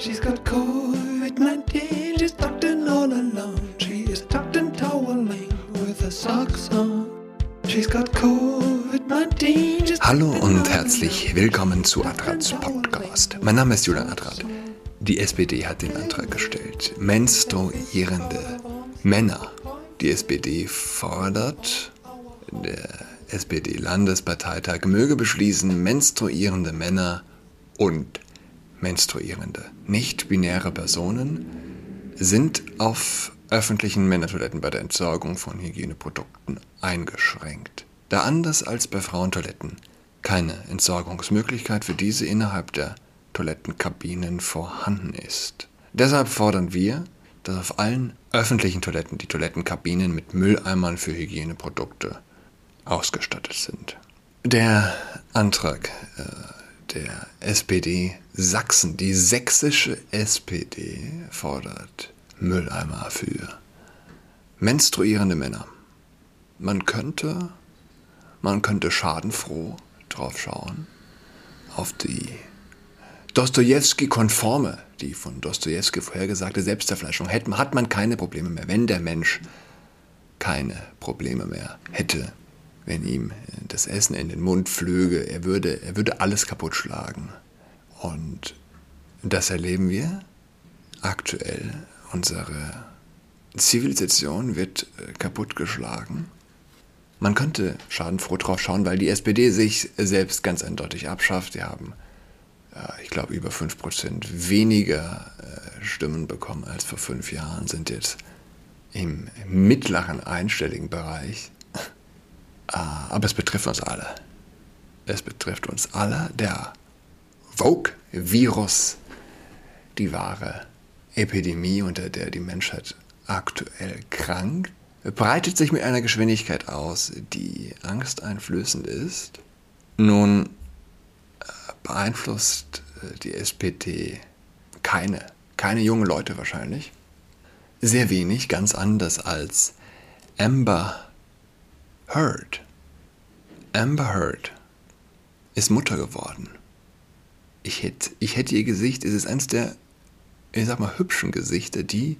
She's got COVID-19, she's tucked in all alone. She is tucked and toweling with her socks on. She's got COVID-19, she's Hallo und herzlich willkommen zu Adrats Podcast. Mein Name ist Julian Adrat. Die SPD hat den Antrag gestellt. Menstruierende Männer. Die SPD fordert, der SPD-Landesparteitag möge beschließen, menstruierende Männer und menstruierende nicht-binäre Personen sind auf öffentlichen Männertoiletten bei der Entsorgung von Hygieneprodukten eingeschränkt. Da anders als bei Frauentoiletten keine Entsorgungsmöglichkeit für diese innerhalb der Toilettenkabinen vorhanden ist. Deshalb fordern wir, dass auf allen öffentlichen Toiletten die Toilettenkabinen mit Mülleimern für Hygieneprodukte ausgestattet sind. Der Antrag äh, der SPD Sachsen, die sächsische SPD, fordert Mülleimer für menstruierende Männer. Man könnte, man könnte schadenfroh drauf schauen, auf die Dostoevsky-konforme, die von Dostoevsky vorhergesagte Selbstzerfleischung, hätte, hat man keine Probleme mehr, wenn der Mensch keine Probleme mehr hätte, wenn ihm das Essen in den Mund flöge, er würde, er würde alles kaputt schlagen. Und das erleben wir aktuell. Unsere Zivilisation wird äh, kaputtgeschlagen. Man könnte schadenfroh drauf schauen, weil die SPD sich selbst ganz eindeutig abschafft. Sie haben, äh, ich glaube, über 5% weniger äh, Stimmen bekommen als vor fünf Jahren, sind jetzt im mittleren einstelligen Bereich. Aber es betrifft uns alle. Es betrifft uns alle. Der Vogue-Virus, die wahre Epidemie, unter der die Menschheit aktuell krankt, breitet sich mit einer Geschwindigkeit aus, die angsteinflößend ist. Nun äh, beeinflusst äh, die SPD keine, keine jungen Leute wahrscheinlich. Sehr wenig, ganz anders als Amber Heard. Amber Heard ist Mutter geworden. Ich hätte, ich hätte ihr Gesicht, es ist eines der, ich sag mal, hübschen Gesichter, die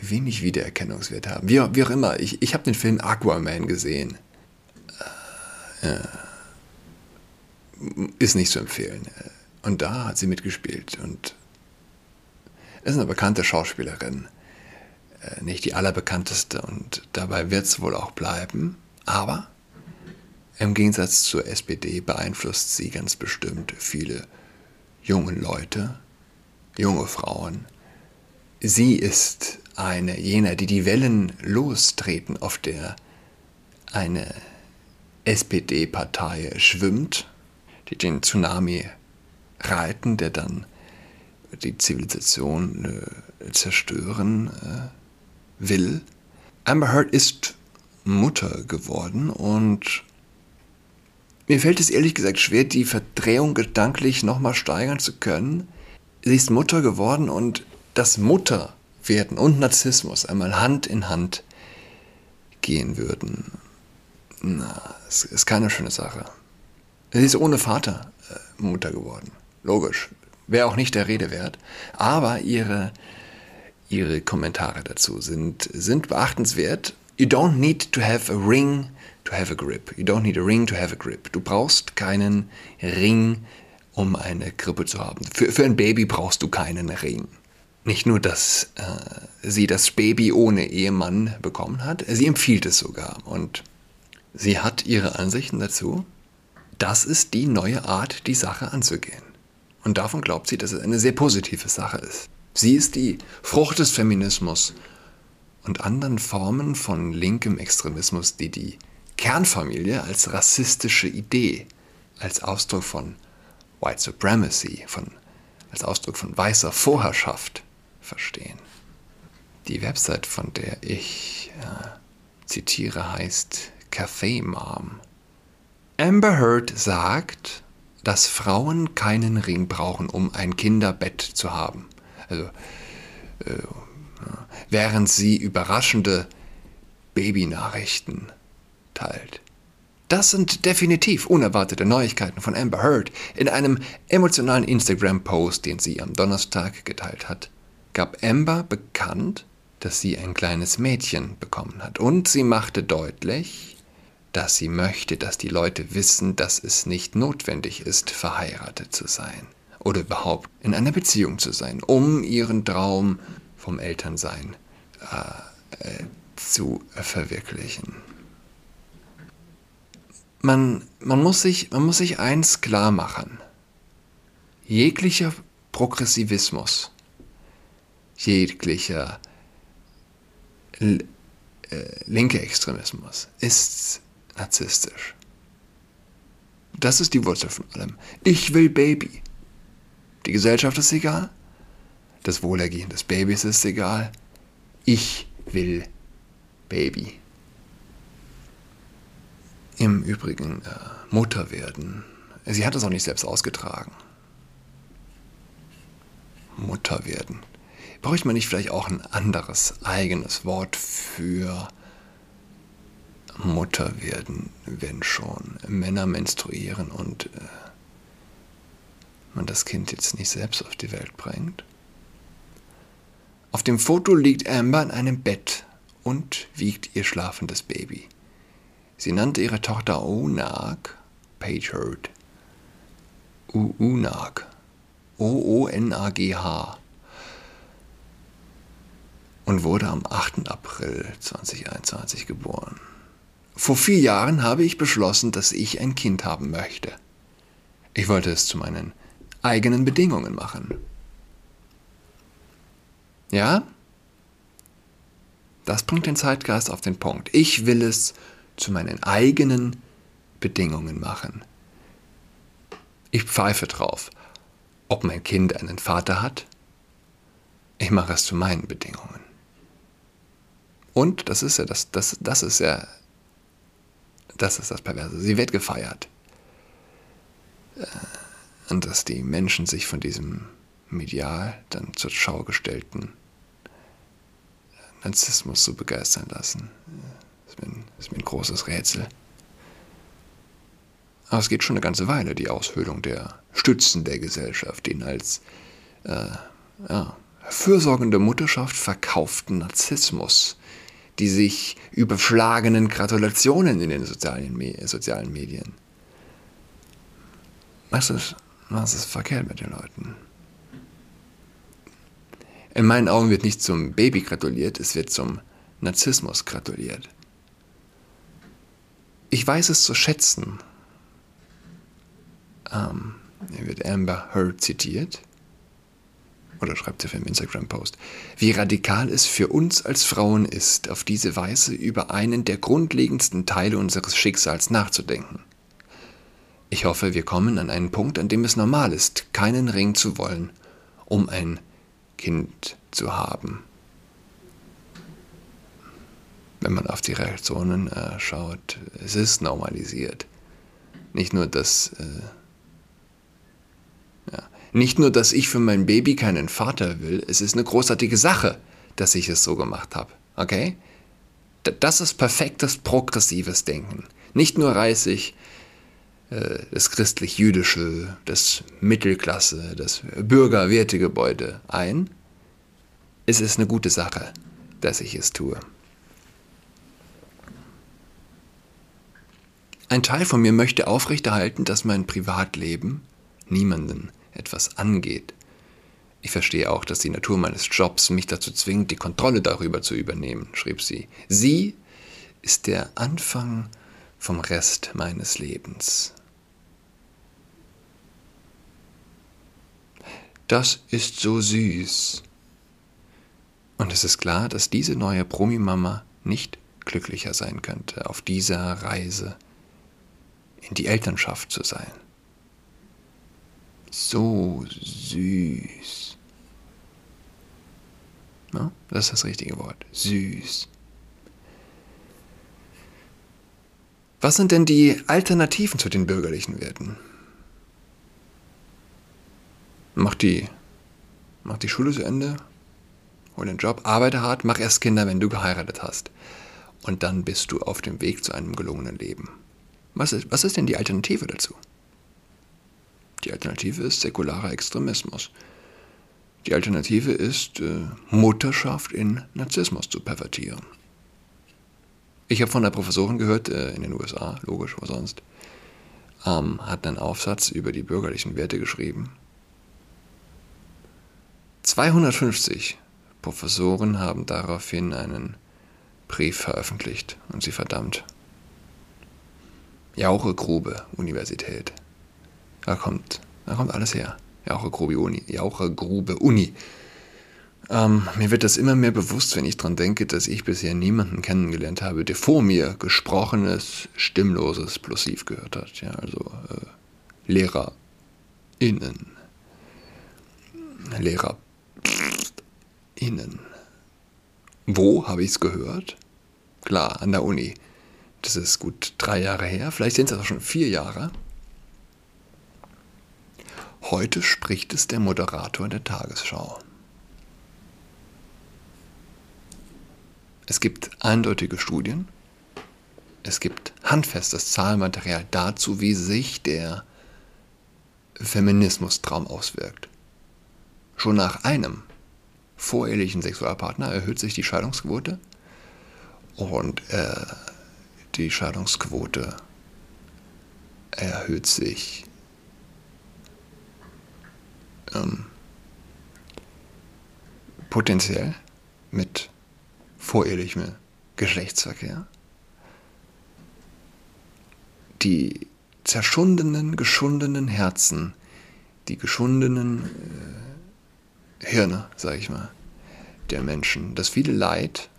wenig Wiedererkennungswert haben. Wie, wie auch immer, ich, ich habe den Film Aquaman gesehen. Äh, äh, ist nicht zu empfehlen. Und da hat sie mitgespielt und ist eine bekannte Schauspielerin. Äh, nicht die allerbekannteste und dabei wird es wohl auch bleiben. Aber im Gegensatz zur SPD beeinflusst sie ganz bestimmt viele junge Leute, junge Frauen. Sie ist eine jener, die die Wellen lostreten, auf der eine SPD-Partei schwimmt, die den Tsunami reiten, der dann die Zivilisation äh, zerstören äh, will. Amber Heard ist Mutter geworden und mir fällt es ehrlich gesagt schwer, die Verdrehung gedanklich nochmal steigern zu können. Sie ist Mutter geworden und das Mutterwerden und Narzissmus einmal Hand in Hand gehen würden. Na, es ist keine schöne Sache. Sie ist ohne Vater äh, Mutter geworden. Logisch. Wäre auch nicht der Rede wert. Aber ihre, ihre Kommentare dazu sind, sind beachtenswert. You don't need to have a ring to have a grip. You don't need a ring to have a grip. Du brauchst keinen Ring, um eine Grippe zu haben. Für, für ein Baby brauchst du keinen Ring. Nicht nur, dass äh, sie das Baby ohne Ehemann bekommen hat, sie empfiehlt es sogar. Und sie hat ihre Ansichten dazu. Das ist die neue Art, die Sache anzugehen. Und davon glaubt sie, dass es eine sehr positive Sache ist. Sie ist die Frucht des Feminismus und anderen Formen von linkem Extremismus, die die Kernfamilie als rassistische Idee, als Ausdruck von White Supremacy, von, als Ausdruck von weißer Vorherrschaft verstehen. Die Website, von der ich äh, zitiere, heißt Café Mom. Amber Heard sagt, dass Frauen keinen Ring brauchen, um ein Kinderbett zu haben. Also, äh, während sie überraschende Babynachrichten teilt. Das sind definitiv unerwartete Neuigkeiten von Amber Heard. In einem emotionalen Instagram-Post, den sie am Donnerstag geteilt hat, gab Amber bekannt, dass sie ein kleines Mädchen bekommen hat. Und sie machte deutlich, dass sie möchte, dass die Leute wissen, dass es nicht notwendig ist, verheiratet zu sein oder überhaupt in einer Beziehung zu sein, um ihren Traum vom Elternsein äh, äh, zu verwirklichen. Man, man, muss sich, man muss sich eins klar machen. Jeglicher Progressivismus, jeglicher äh, linker Extremismus ist narzisstisch. Das ist die Wurzel von allem. Ich will Baby. Die Gesellschaft ist egal. Das Wohlergehen des Babys ist egal. Ich will Baby. Im Übrigen äh, Mutter werden. Sie hat es auch nicht selbst ausgetragen. Mutter werden. Braucht man nicht vielleicht auch ein anderes eigenes Wort für Mutter werden, wenn schon Männer menstruieren und äh, man das Kind jetzt nicht selbst auf die Welt bringt? Auf dem Foto liegt Amber in einem Bett und wiegt ihr schlafendes Baby. Sie nannte ihre Tochter Onag, Page Heard. Unag. O-O-N-A-G-H. Und wurde am 8. April 2021 geboren. Vor vier Jahren habe ich beschlossen, dass ich ein Kind haben möchte. Ich wollte es zu meinen eigenen Bedingungen machen. Ja? Das bringt den Zeitgeist auf den Punkt. Ich will es zu meinen eigenen Bedingungen machen. Ich pfeife drauf, ob mein Kind einen Vater hat. Ich mache es zu meinen Bedingungen. Und das ist ja das, das, das ist ja, das ist das Perverse. Sie wird gefeiert. Äh, und dass die Menschen sich von diesem medial dann zur Schau gestellten Narzissmus so begeistern lassen. Ist mir ein, ist mir ein großes Rätsel. Aber es geht schon eine ganze Weile, die Aushöhlung der Stützen der Gesellschaft, den als äh, ja, fürsorgende Mutterschaft verkauften Narzissmus, die sich überschlagenen Gratulationen in den sozialen, sozialen Medien. Was ist, was ist verkehrt mit den Leuten? In meinen Augen wird nicht zum Baby gratuliert, es wird zum Narzissmus gratuliert. Ich weiß es zu schätzen. Ähm, hier wird Amber Heard zitiert. Oder schreibt sie für einen Instagram-Post. Wie radikal es für uns als Frauen ist, auf diese Weise über einen der grundlegendsten Teile unseres Schicksals nachzudenken. Ich hoffe, wir kommen an einen Punkt, an dem es normal ist, keinen Ring zu wollen, um ein Kind zu haben. Wenn man auf die Reaktionen äh, schaut, es ist normalisiert. Nicht nur, dass äh, ja, nicht nur, dass ich für mein Baby keinen Vater will, es ist eine großartige Sache, dass ich es so gemacht habe. Okay? Das ist perfektes progressives Denken. Nicht nur reiße ich äh, das christlich-jüdische, das Mittelklasse, das Bürgerwertegebäude ein. Es ist eine gute Sache, dass ich es tue. Ein Teil von mir möchte aufrechterhalten, dass mein Privatleben niemanden etwas angeht. Ich verstehe auch, dass die Natur meines Jobs mich dazu zwingt, die Kontrolle darüber zu übernehmen, schrieb sie. Sie ist der Anfang vom Rest meines Lebens. Das ist so süß. Und es ist klar, dass diese neue Promi-Mama nicht glücklicher sein könnte, auf dieser Reise in die Elternschaft zu sein. So süß. Ja, das ist das richtige Wort. Süß. Was sind denn die Alternativen zu den bürgerlichen Werten? mach die, mach die Schule zu Ende, hol den Job, arbeite hart, mach erst Kinder, wenn du geheiratet hast. Und dann bist du auf dem Weg zu einem gelungenen Leben. Was ist, was ist denn die Alternative dazu? Die Alternative ist säkularer Extremismus. Die Alternative ist, äh, Mutterschaft in Narzissmus zu pervertieren. Ich habe von der Professorin gehört, äh, in den USA, logisch, wo sonst, ähm, hat einen Aufsatz über die bürgerlichen Werte geschrieben. 250 Professoren haben daraufhin einen Brief veröffentlicht und sie verdammt. Jauchegrube Universität. Da kommt, da kommt alles her. Jauchegrube Uni. Jauchegrube Uni. Ähm, mir wird das immer mehr bewusst, wenn ich daran denke, dass ich bisher niemanden kennengelernt habe, der vor mir gesprochenes, stimmloses Plosiv gehört hat. Ja, also äh, LehrerInnen. LehrerInnen. Wo habe ich es gehört? Klar, an der Uni. Das ist gut drei Jahre her, vielleicht sind es auch schon vier Jahre. Heute spricht es der Moderator der Tagesschau. Es gibt eindeutige Studien, es gibt handfestes Zahlenmaterial dazu, wie sich der Feminismustraum auswirkt. Schon nach einem vorehelichen Sexualpartner erhöht sich die Scheidungsquote und äh, die Scheidungsquote erhöht sich ähm, potenziell mit vorehelichem Geschlechtsverkehr. Die zerschundenen, geschundenen Herzen, die geschundenen äh, Hirne, sag ich mal, der Menschen, das viele Leid,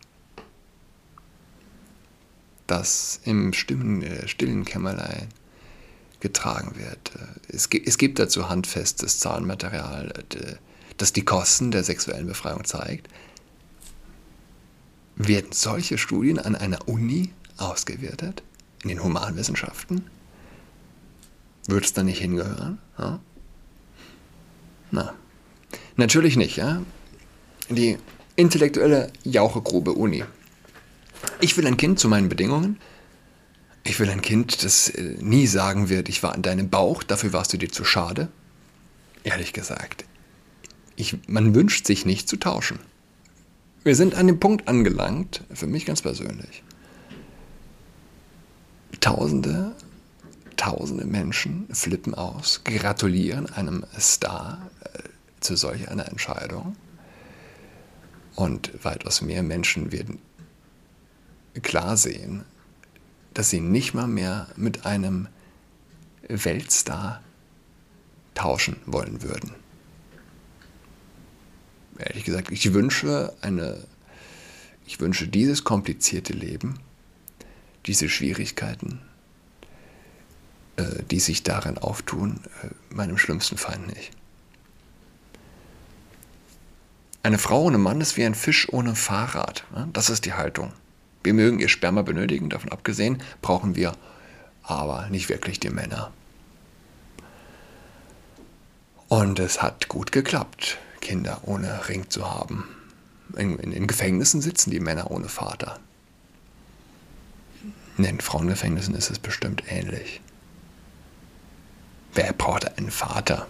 das im stimmen, äh, stillen Kämmerlein getragen wird. Äh, es, es gibt dazu handfestes Zahlenmaterial, äh, das die Kosten der sexuellen Befreiung zeigt. Werden solche Studien an einer Uni ausgewertet? In den Humanwissenschaften? Würde es da nicht hingehören? Ja? Na, natürlich nicht, ja? Die intellektuelle Jauchegrube Uni. Ich will ein Kind zu meinen Bedingungen. Ich will ein Kind, das äh, nie sagen wird, ich war in deinem Bauch, dafür warst du dir zu schade. Ehrlich gesagt, ich, man wünscht sich nicht zu tauschen. Wir sind an dem Punkt angelangt, für mich ganz persönlich. Tausende, tausende Menschen flippen aus, gratulieren einem Star äh, zu solch einer Entscheidung. Und weitaus mehr Menschen werden klar sehen, dass sie nicht mal mehr mit einem Weltstar tauschen wollen würden ehrlich gesagt, ich wünsche eine, ich wünsche dieses komplizierte Leben, diese Schwierigkeiten, äh, die sich darin auftun, äh, meinem schlimmsten Feind nicht. Eine Frau ohne Mann ist wie ein Fisch ohne Fahrrad. Ne? Das ist die Haltung. Wir mögen ihr Sperma benötigen, davon abgesehen brauchen wir aber nicht wirklich die Männer. Und es hat gut geklappt. Kinder ohne Ring zu haben. In, in, in Gefängnissen sitzen die Männer ohne Vater. In den Frauengefängnissen ist es bestimmt ähnlich. Wer braucht einen Vater?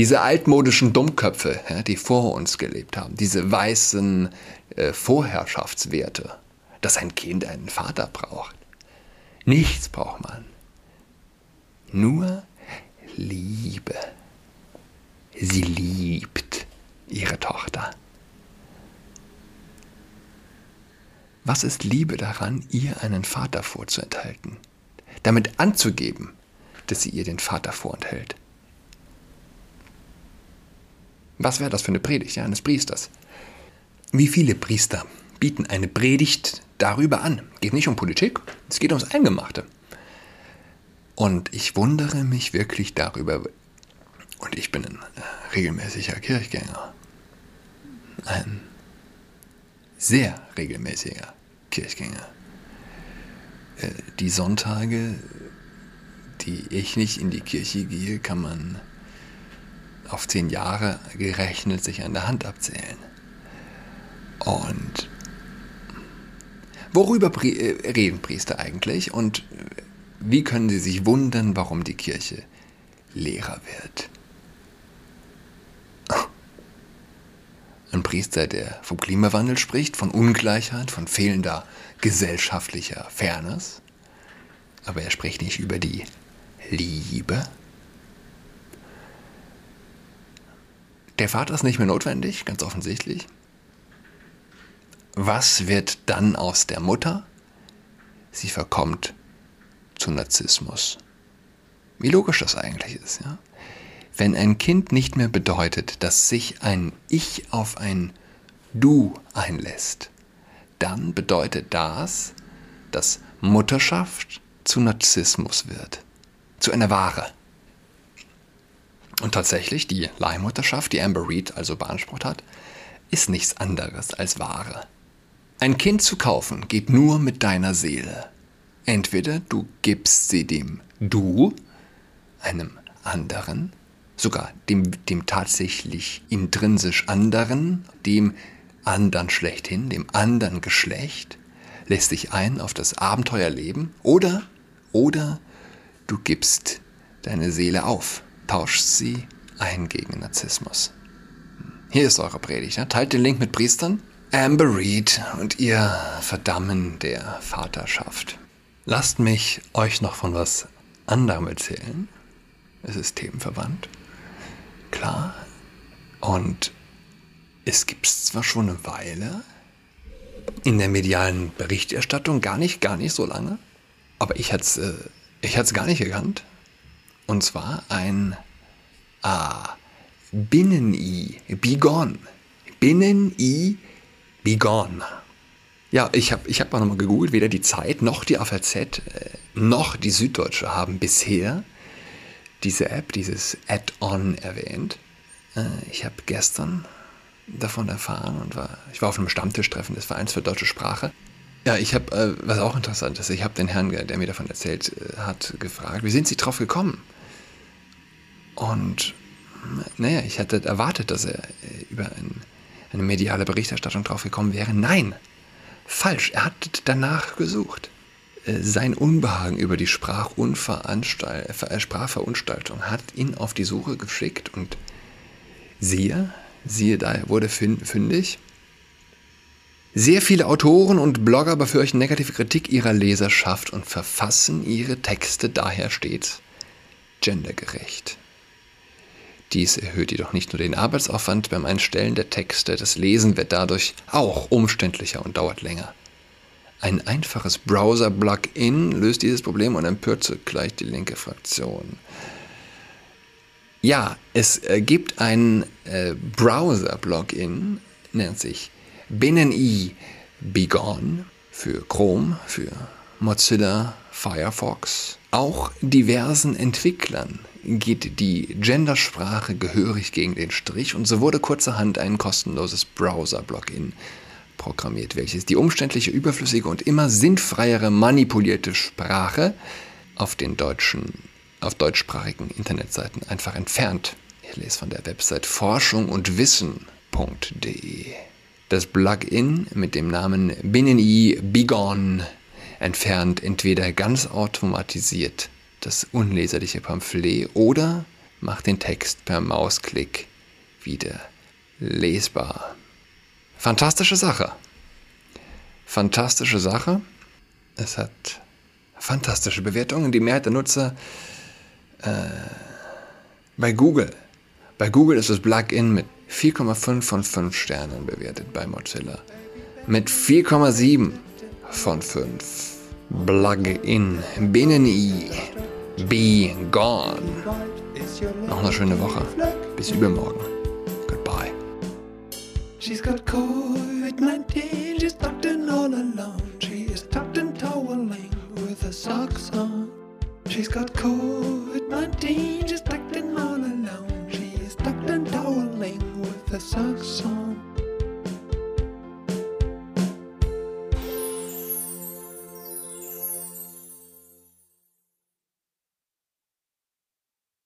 Diese altmodischen Dummköpfe, die vor uns gelebt haben, diese weißen äh, Vorherrschaftswerte, dass ein Kind einen Vater braucht. Nichts braucht man. Nur Liebe. Sie liebt ihre Tochter. Was ist Liebe daran, ihr einen Vater vorzuenthalten? Damit anzugeben, dass sie ihr den Vater vorenthält. Was wäre das für eine Predigt ja, eines Priesters? Wie viele Priester bieten eine Predigt darüber an? Geht nicht um Politik, es geht ums Eingemachte. Und ich wundere mich wirklich darüber, und ich bin ein äh, regelmäßiger Kirchgänger. Ein sehr regelmäßiger Kirchgänger. Äh, die Sonntage, die ich nicht in die Kirche gehe, kann man auf zehn Jahre gerechnet sich an der Hand abzählen. Und worüber äh, reden Priester eigentlich? Und wie können Sie sich wundern, warum die Kirche leerer wird? Ein Priester, der vom Klimawandel spricht, von Ungleichheit, von fehlender gesellschaftlicher Fairness. Aber er spricht nicht über die Liebe. Der Vater ist nicht mehr notwendig, ganz offensichtlich. Was wird dann aus der Mutter? Sie verkommt zu Narzissmus. Wie logisch das eigentlich ist, ja? Wenn ein Kind nicht mehr bedeutet, dass sich ein Ich auf ein Du einlässt, dann bedeutet das, dass Mutterschaft zu Narzissmus wird, zu einer Ware. Und tatsächlich, die Leihmutterschaft, die Amber Reed also beansprucht hat, ist nichts anderes als Ware. Ein Kind zu kaufen geht nur mit deiner Seele. Entweder du gibst sie dem Du, einem anderen, sogar dem, dem tatsächlich intrinsisch anderen, dem anderen schlechthin, dem anderen Geschlecht, lässt dich ein auf das Abenteuerleben, oder, oder du gibst deine Seele auf, tauschst sie ein gegen Narzissmus. Hier ist eure Predigt. Ja? Teilt den Link mit Priestern, Amber Reed und ihr Verdammen der Vaterschaft. Lasst mich euch noch von was anderem erzählen. Es ist themenverwandt. Klar. Und es gibt es zwar schon eine Weile in der medialen Berichterstattung, gar nicht, gar nicht so lange, aber ich hatte es äh, gar nicht gekannt. Und zwar ein ah, Binnen-I, Bigon. Binnen-I Be Gone. Ja, ich habe ich hab mal nochmal gegoogelt, weder die Zeit noch die AVZ äh, noch die Süddeutsche haben bisher diese App, dieses Add-on erwähnt. Äh, ich habe gestern davon erfahren und war, ich war auf einem Stammtischtreffen des Vereins für deutsche Sprache. Ja, ich habe, äh, was auch interessant ist, ich habe den Herrn, der mir davon erzählt hat, gefragt, wie sind Sie drauf gekommen? Und naja, ich hatte erwartet, dass er über ein eine mediale Berichterstattung drauf gekommen wäre. Nein, falsch. Er hat danach gesucht. Äh, sein Unbehagen über die äh, Sprachverunstaltung hat ihn auf die Suche geschickt und siehe, siehe da, er wurde fündig. Sehr viele Autoren und Blogger befürchten negative Kritik ihrer Leserschaft und verfassen ihre Texte daher stets gendergerecht. Dies erhöht jedoch nicht nur den Arbeitsaufwand beim Einstellen der Texte, das Lesen wird dadurch auch umständlicher und dauert länger. Ein einfaches Browser-Plugin löst dieses Problem und empört zugleich die linke Fraktion. Ja, es gibt ein äh, Browser-Plugin, nennt sich BNI Begone für Chrome, für Mozilla Firefox. Auch diversen Entwicklern geht die Gendersprache gehörig gegen den Strich und so wurde kurzerhand ein kostenloses Browser-Plugin programmiert, welches die umständliche, überflüssige und immer sinnfreiere manipulierte Sprache auf den deutschen, auf deutschsprachigen Internetseiten einfach entfernt. Ich lese von der Website forschung und wissen.de. Das Plugin mit dem Namen BNI Begone entfernt entweder ganz automatisiert das unleserliche Pamphlet oder macht den Text per Mausklick wieder lesbar. Fantastische Sache. Fantastische Sache. Es hat fantastische Bewertungen. Die Mehrheit der Nutzer äh, bei Google. Bei Google ist das Plugin mit 4,5 von 5 Sternen bewertet bei Mozilla. Mit 4,7 von 5. Plugin. BNI. Be gone. Noch eine schöne Woche. Bis übermorgen. Goodbye.